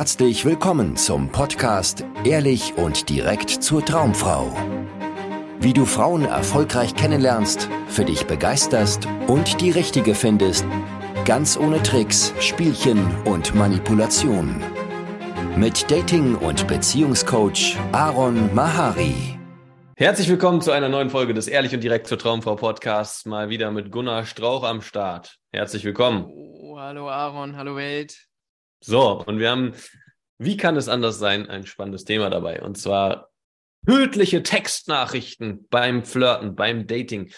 herzlich willkommen zum Podcast Ehrlich und direkt zur Traumfrau. Wie du Frauen erfolgreich kennenlernst, für dich begeisterst und die richtige findest, ganz ohne Tricks, Spielchen und Manipulation. Mit Dating- und Beziehungscoach Aaron Mahari. Herzlich willkommen zu einer neuen Folge des Ehrlich und direkt zur Traumfrau Podcasts. Mal wieder mit Gunnar Strauch am Start. Herzlich willkommen. Oh, hallo Aaron, hallo Welt. So, und wir haben, wie kann es anders sein, ein spannendes Thema dabei. Und zwar tödliche Textnachrichten beim Flirten, beim Dating.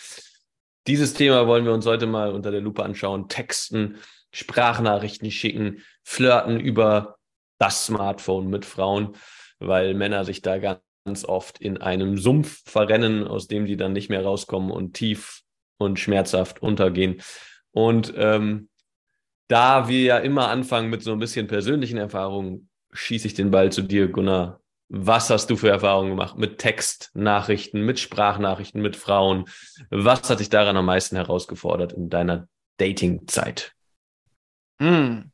Dieses Thema wollen wir uns heute mal unter der Lupe anschauen. Texten, Sprachnachrichten schicken, flirten über das Smartphone mit Frauen, weil Männer sich da ganz oft in einem Sumpf verrennen, aus dem die dann nicht mehr rauskommen und tief und schmerzhaft untergehen. Und ähm, da wir ja immer anfangen mit so ein bisschen persönlichen Erfahrungen, schieße ich den Ball zu dir, Gunnar. Was hast du für Erfahrungen gemacht mit Textnachrichten, mit Sprachnachrichten, mit Frauen? Was hat dich daran am meisten herausgefordert in deiner Datingzeit? Hm.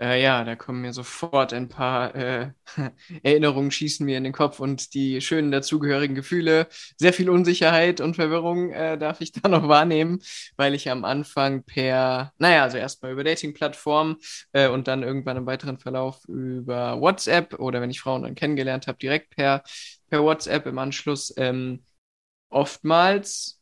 Äh, ja, da kommen mir sofort ein paar äh, Erinnerungen, schießen mir in den Kopf und die schönen dazugehörigen Gefühle. Sehr viel Unsicherheit und Verwirrung äh, darf ich da noch wahrnehmen, weil ich am Anfang per, naja, also erstmal über Dating-Plattformen äh, und dann irgendwann im weiteren Verlauf über WhatsApp oder wenn ich Frauen dann kennengelernt habe, direkt per, per WhatsApp im Anschluss ähm, oftmals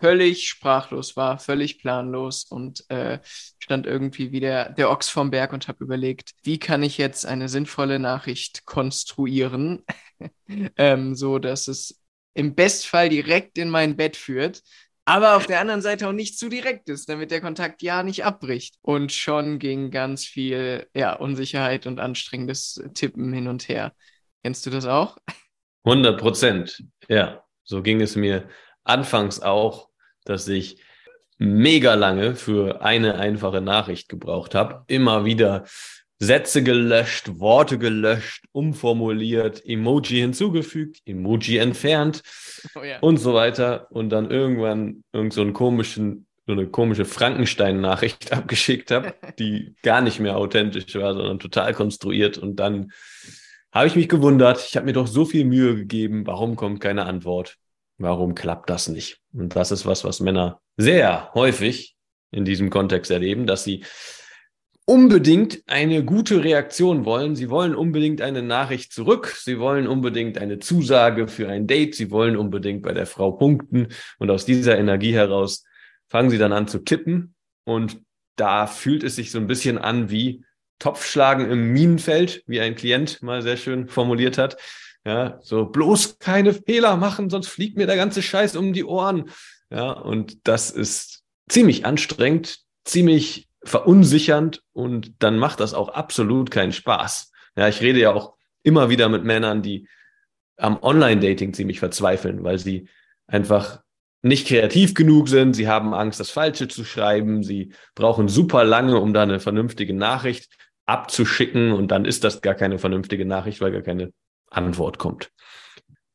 völlig sprachlos war, völlig planlos und äh, stand irgendwie wie der, der Ochs vom Berg und habe überlegt, wie kann ich jetzt eine sinnvolle Nachricht konstruieren, ähm, so dass es im Bestfall direkt in mein Bett führt, aber auf der anderen Seite auch nicht zu direkt ist, damit der Kontakt ja nicht abbricht. Und schon ging ganz viel ja, Unsicherheit und anstrengendes Tippen hin und her. Kennst du das auch? 100 Prozent, ja. So ging es mir anfangs auch, dass ich mega lange für eine einfache Nachricht gebraucht habe. Immer wieder Sätze gelöscht, Worte gelöscht, umformuliert, Emoji hinzugefügt, Emoji entfernt oh ja. und so weiter. Und dann irgendwann irgend so einen komischen, so eine komische Frankenstein-Nachricht abgeschickt habe, die gar nicht mehr authentisch war, sondern total konstruiert. Und dann habe ich mich gewundert, ich habe mir doch so viel Mühe gegeben, warum kommt keine Antwort? Warum klappt das nicht? Und das ist was, was Männer sehr häufig in diesem Kontext erleben, dass sie unbedingt eine gute Reaktion wollen. Sie wollen unbedingt eine Nachricht zurück. Sie wollen unbedingt eine Zusage für ein Date. Sie wollen unbedingt bei der Frau punkten. Und aus dieser Energie heraus fangen sie dann an zu tippen. Und da fühlt es sich so ein bisschen an wie Topfschlagen im Minenfeld, wie ein Klient mal sehr schön formuliert hat. Ja, so bloß keine Fehler machen, sonst fliegt mir der ganze Scheiß um die Ohren. Ja, und das ist ziemlich anstrengend, ziemlich verunsichernd und dann macht das auch absolut keinen Spaß. Ja, ich rede ja auch immer wieder mit Männern, die am Online-Dating ziemlich verzweifeln, weil sie einfach nicht kreativ genug sind, sie haben Angst, das Falsche zu schreiben, sie brauchen super lange, um da eine vernünftige Nachricht abzuschicken und dann ist das gar keine vernünftige Nachricht, weil gar keine Antwort kommt.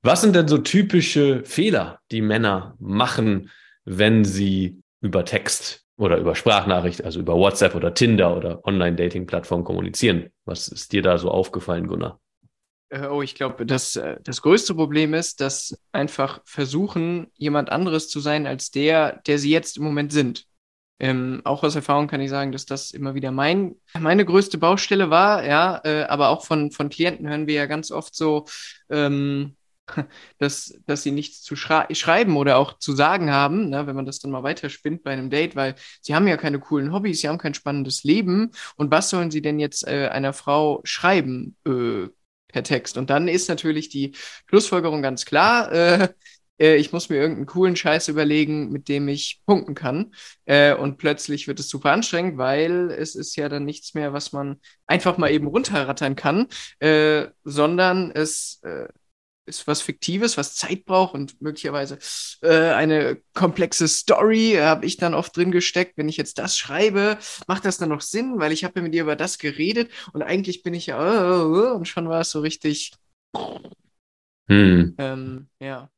Was sind denn so typische Fehler, die Männer machen, wenn sie über Text oder über Sprachnachricht, also über WhatsApp oder Tinder oder Online-Dating-Plattformen kommunizieren? Was ist dir da so aufgefallen, Gunnar? Äh, oh, ich glaube, das, äh, das größte Problem ist, dass einfach versuchen, jemand anderes zu sein als der, der sie jetzt im Moment sind. Ähm, auch aus Erfahrung kann ich sagen, dass das immer wieder mein, meine größte Baustelle war, ja, äh, aber auch von, von Klienten hören wir ja ganz oft so, ähm, dass, dass sie nichts zu schreiben oder auch zu sagen haben, ne, wenn man das dann mal weiterspinnt bei einem Date, weil sie haben ja keine coolen Hobbys, sie haben kein spannendes Leben und was sollen sie denn jetzt äh, einer Frau schreiben äh, per Text? Und dann ist natürlich die Schlussfolgerung ganz klar, äh, ich muss mir irgendeinen coolen Scheiß überlegen, mit dem ich punkten kann. Äh, und plötzlich wird es super anstrengend, weil es ist ja dann nichts mehr, was man einfach mal eben runterrattern kann, äh, sondern es äh, ist was Fiktives, was Zeit braucht und möglicherweise äh, eine komplexe Story habe ich dann oft drin gesteckt. Wenn ich jetzt das schreibe, macht das dann noch Sinn, weil ich habe ja mit dir über das geredet und eigentlich bin ich ja uh, und schon war es so richtig. Hm. Ähm, ja.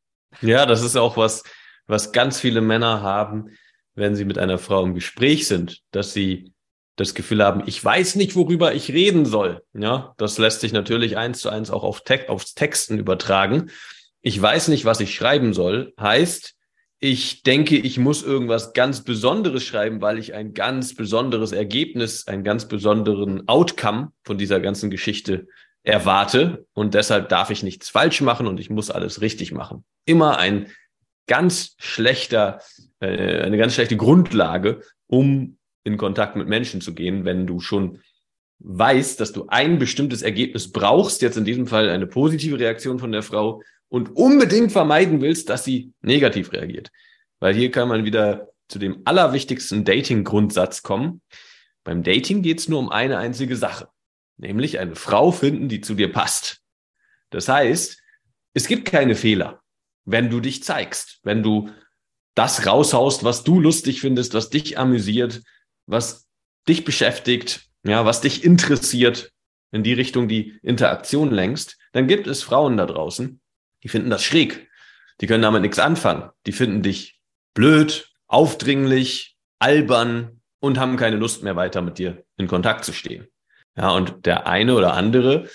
Ja, das ist auch was, was ganz viele Männer haben, wenn sie mit einer Frau im Gespräch sind, dass sie das Gefühl haben, ich weiß nicht, worüber ich reden soll. Ja, das lässt sich natürlich eins zu eins auch auf Te aufs Texten übertragen. Ich weiß nicht, was ich schreiben soll, heißt, ich denke, ich muss irgendwas ganz Besonderes schreiben, weil ich ein ganz besonderes Ergebnis, einen ganz besonderen Outcome von dieser ganzen Geschichte erwarte und deshalb darf ich nichts falsch machen und ich muss alles richtig machen. Immer ein ganz schlechter, äh, eine ganz schlechte Grundlage, um in Kontakt mit Menschen zu gehen, wenn du schon weißt, dass du ein bestimmtes Ergebnis brauchst, jetzt in diesem Fall eine positive Reaktion von der Frau und unbedingt vermeiden willst, dass sie negativ reagiert. Weil hier kann man wieder zu dem allerwichtigsten Dating-Grundsatz kommen. Beim Dating geht es nur um eine einzige Sache, nämlich eine Frau finden, die zu dir passt. Das heißt, es gibt keine Fehler, wenn du dich zeigst, wenn du das raushaust, was du lustig findest, was dich amüsiert, was dich beschäftigt, ja, was dich interessiert, in die Richtung die Interaktion lenkst, dann gibt es Frauen da draußen, die finden das schräg. Die können damit nichts anfangen. Die finden dich blöd, aufdringlich, albern und haben keine Lust mehr weiter mit dir in Kontakt zu stehen. Ja, und der eine oder andere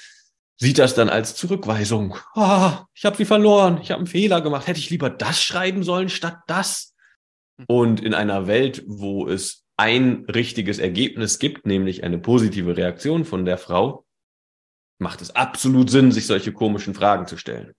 sieht das dann als Zurückweisung. Ah, ich habe sie verloren, ich habe einen Fehler gemacht. Hätte ich lieber das schreiben sollen statt das? Und in einer Welt, wo es ein richtiges Ergebnis gibt, nämlich eine positive Reaktion von der Frau, macht es absolut Sinn, sich solche komischen Fragen zu stellen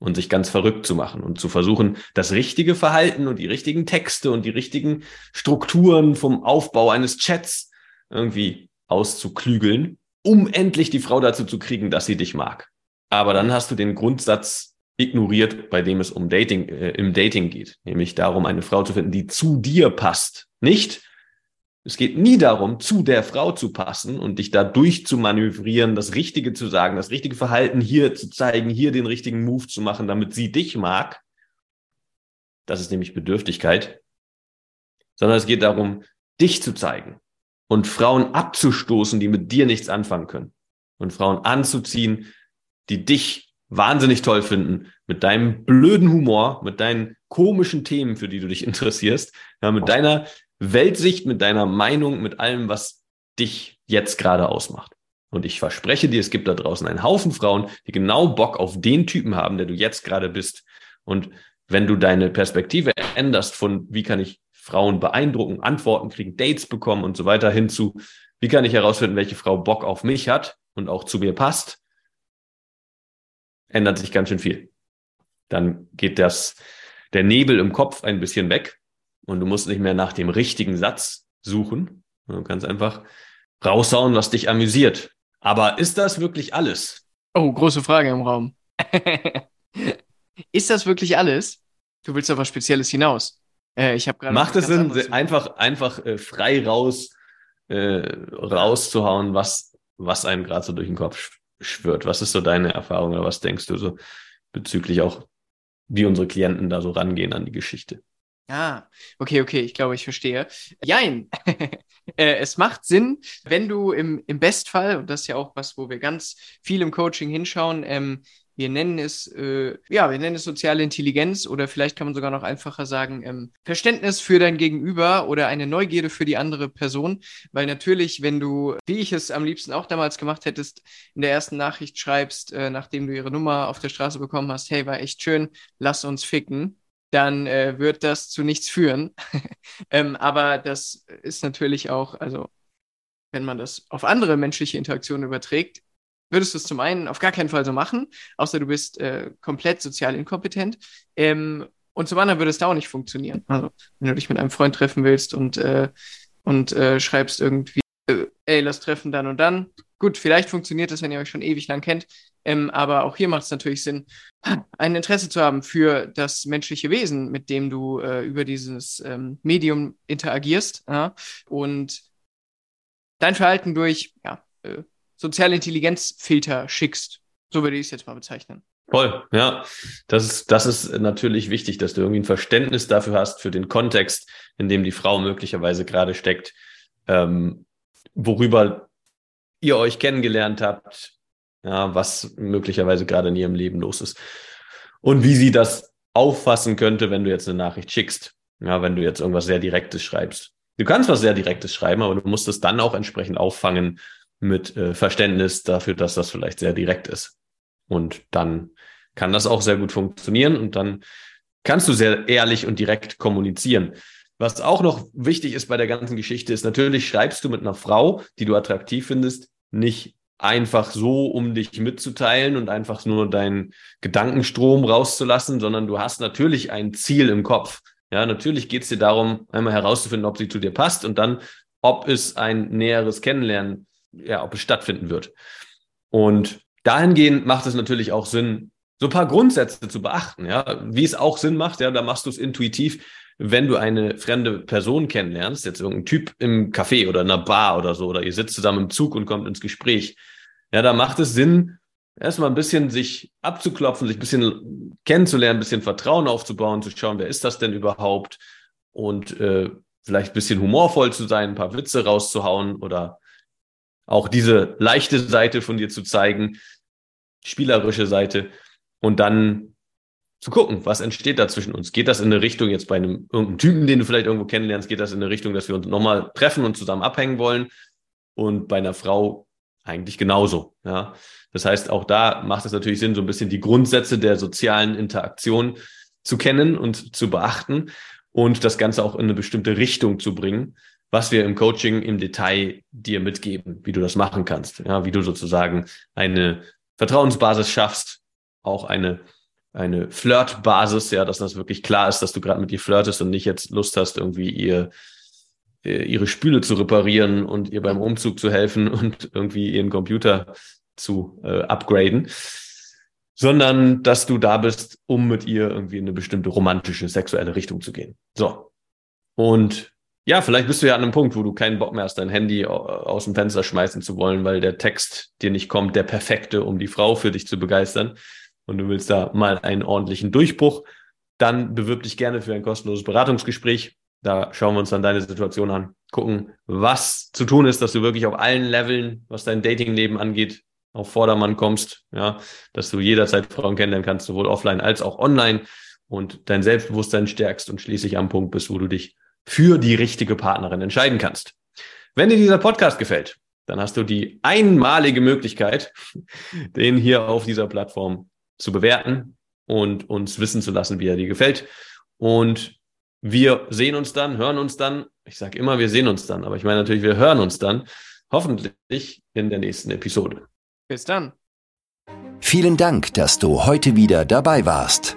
und sich ganz verrückt zu machen und zu versuchen, das richtige Verhalten und die richtigen Texte und die richtigen Strukturen vom Aufbau eines Chats irgendwie auszuklügeln, um endlich die Frau dazu zu kriegen, dass sie dich mag. Aber dann hast du den Grundsatz ignoriert, bei dem es um Dating, äh, im Dating geht, nämlich darum, eine Frau zu finden, die zu dir passt. Nicht, es geht nie darum, zu der Frau zu passen und dich da durchzumanövrieren, das Richtige zu sagen, das richtige Verhalten hier zu zeigen, hier den richtigen Move zu machen, damit sie dich mag. Das ist nämlich Bedürftigkeit. Sondern es geht darum, dich zu zeigen und Frauen abzustoßen, die mit dir nichts anfangen können. Und Frauen anzuziehen, die dich wahnsinnig toll finden, mit deinem blöden Humor, mit deinen komischen Themen, für die du dich interessierst, ja, mit deiner Weltsicht, mit deiner Meinung, mit allem, was dich jetzt gerade ausmacht. Und ich verspreche dir, es gibt da draußen einen Haufen Frauen, die genau Bock auf den Typen haben, der du jetzt gerade bist. Und wenn du deine Perspektive änderst von, wie kann ich Frauen beeindrucken, Antworten kriegen, Dates bekommen und so weiter hinzu, wie kann ich herausfinden, welche Frau Bock auf mich hat und auch zu mir passt, ändert sich ganz schön viel. Dann geht das, der Nebel im Kopf ein bisschen weg und du musst nicht mehr nach dem richtigen Satz suchen. Du kannst einfach raushauen, was dich amüsiert. Aber ist das wirklich alles? Oh, große Frage im Raum. ist das wirklich alles? Du willst was Spezielles hinaus. Äh, ich habe gerade. Macht es Sinn, einfach, einfach äh, frei raus, äh, rauszuhauen, was, was einem gerade so durch den Kopf schwirrt? Was ist so deine Erfahrung oder was denkst du so bezüglich auch, wie unsere Klienten da so rangehen an die Geschichte? Ah, okay, okay, ich glaube, ich verstehe. Jein. äh, es macht Sinn, wenn du im, im Bestfall, und das ist ja auch was, wo wir ganz viel im Coaching hinschauen, ähm, wir nennen es, äh, ja, wir nennen es soziale Intelligenz oder vielleicht kann man sogar noch einfacher sagen, ähm, Verständnis für dein Gegenüber oder eine Neugierde für die andere Person. Weil natürlich, wenn du, wie ich es am liebsten auch damals gemacht hättest, in der ersten Nachricht schreibst, äh, nachdem du ihre Nummer auf der Straße bekommen hast, hey, war echt schön, lass uns ficken dann äh, wird das zu nichts führen. ähm, aber das ist natürlich auch, also wenn man das auf andere menschliche Interaktionen überträgt, würdest du es zum einen auf gar keinen Fall so machen, außer du bist äh, komplett sozial inkompetent. Ähm, und zum anderen würde es da auch nicht funktionieren. Also, wenn du dich mit einem Freund treffen willst und, äh, und äh, schreibst irgendwie, äh, ey, lass treffen dann und dann. Gut, vielleicht funktioniert das, wenn ihr euch schon ewig lang kennt. Ähm, aber auch hier macht es natürlich Sinn, ein Interesse zu haben für das menschliche Wesen, mit dem du äh, über dieses ähm, Medium interagierst ja? und dein Verhalten durch ja, äh, soziale Intelligenzfilter schickst. So würde ich es jetzt mal bezeichnen. Voll, ja. Das ist, das ist natürlich wichtig, dass du irgendwie ein Verständnis dafür hast, für den Kontext, in dem die Frau möglicherweise gerade steckt, ähm, worüber ihr euch kennengelernt habt, ja, was möglicherweise gerade in ihrem Leben los ist. Und wie sie das auffassen könnte, wenn du jetzt eine Nachricht schickst. Ja, wenn du jetzt irgendwas sehr Direktes schreibst. Du kannst was sehr Direktes schreiben, aber du musst es dann auch entsprechend auffangen mit äh, Verständnis dafür, dass das vielleicht sehr direkt ist. Und dann kann das auch sehr gut funktionieren und dann kannst du sehr ehrlich und direkt kommunizieren. Was auch noch wichtig ist bei der ganzen Geschichte ist, natürlich schreibst du mit einer Frau, die du attraktiv findest, nicht einfach so, um dich mitzuteilen und einfach nur deinen Gedankenstrom rauszulassen, sondern du hast natürlich ein Ziel im Kopf. Ja, natürlich geht es dir darum, einmal herauszufinden, ob sie zu dir passt und dann, ob es ein näheres Kennenlernen, ja, ob es stattfinden wird. Und dahingehend macht es natürlich auch Sinn, so ein paar Grundsätze zu beachten, ja, wie es auch Sinn macht, ja, da machst du es intuitiv, wenn du eine fremde Person kennenlernst, jetzt irgendein Typ im Café oder in einer Bar oder so, oder ihr sitzt zusammen im Zug und kommt ins Gespräch, ja, da macht es Sinn, erstmal ein bisschen sich abzuklopfen, sich ein bisschen kennenzulernen, ein bisschen Vertrauen aufzubauen, zu schauen, wer ist das denn überhaupt? Und äh, vielleicht ein bisschen humorvoll zu sein, ein paar Witze rauszuhauen oder auch diese leichte Seite von dir zu zeigen, spielerische Seite und dann zu gucken, was entsteht da zwischen uns. Geht das in eine Richtung jetzt bei einem irgendeinem Typen, den du vielleicht irgendwo kennenlernst, geht das in eine Richtung, dass wir uns nochmal treffen und zusammen abhängen wollen? Und bei einer Frau eigentlich genauso. Ja, das heißt, auch da macht es natürlich Sinn, so ein bisschen die Grundsätze der sozialen Interaktion zu kennen und zu beachten und das Ganze auch in eine bestimmte Richtung zu bringen, was wir im Coaching im Detail dir mitgeben, wie du das machen kannst. Ja, wie du sozusagen eine Vertrauensbasis schaffst, auch eine, eine Flirtbasis, ja, dass das wirklich klar ist, dass du gerade mit ihr flirtest und nicht jetzt Lust hast, irgendwie ihr äh, ihre Spüle zu reparieren und ihr beim Umzug zu helfen und irgendwie ihren Computer zu äh, upgraden, sondern dass du da bist, um mit ihr irgendwie in eine bestimmte romantische, sexuelle Richtung zu gehen. So. Und ja, vielleicht bist du ja an einem Punkt, wo du keinen Bock mehr hast, dein Handy aus dem Fenster schmeißen zu wollen, weil der Text dir nicht kommt, der perfekte, um die Frau für dich zu begeistern. Und du willst da mal einen ordentlichen Durchbruch, dann bewirb dich gerne für ein kostenloses Beratungsgespräch. Da schauen wir uns dann deine Situation an, gucken, was zu tun ist, dass du wirklich auf allen Leveln, was dein Datingleben angeht, auf Vordermann kommst, ja, dass du jederzeit Frauen kennenlernen kannst, sowohl offline als auch online und dein Selbstbewusstsein stärkst und schließlich am Punkt bist, wo du dich für die richtige Partnerin entscheiden kannst. Wenn dir dieser Podcast gefällt, dann hast du die einmalige Möglichkeit, den hier auf dieser Plattform zu bewerten und uns wissen zu lassen, wie er dir gefällt. Und wir sehen uns dann, hören uns dann. Ich sage immer, wir sehen uns dann, aber ich meine natürlich, wir hören uns dann. Hoffentlich in der nächsten Episode. Bis dann. Vielen Dank, dass du heute wieder dabei warst.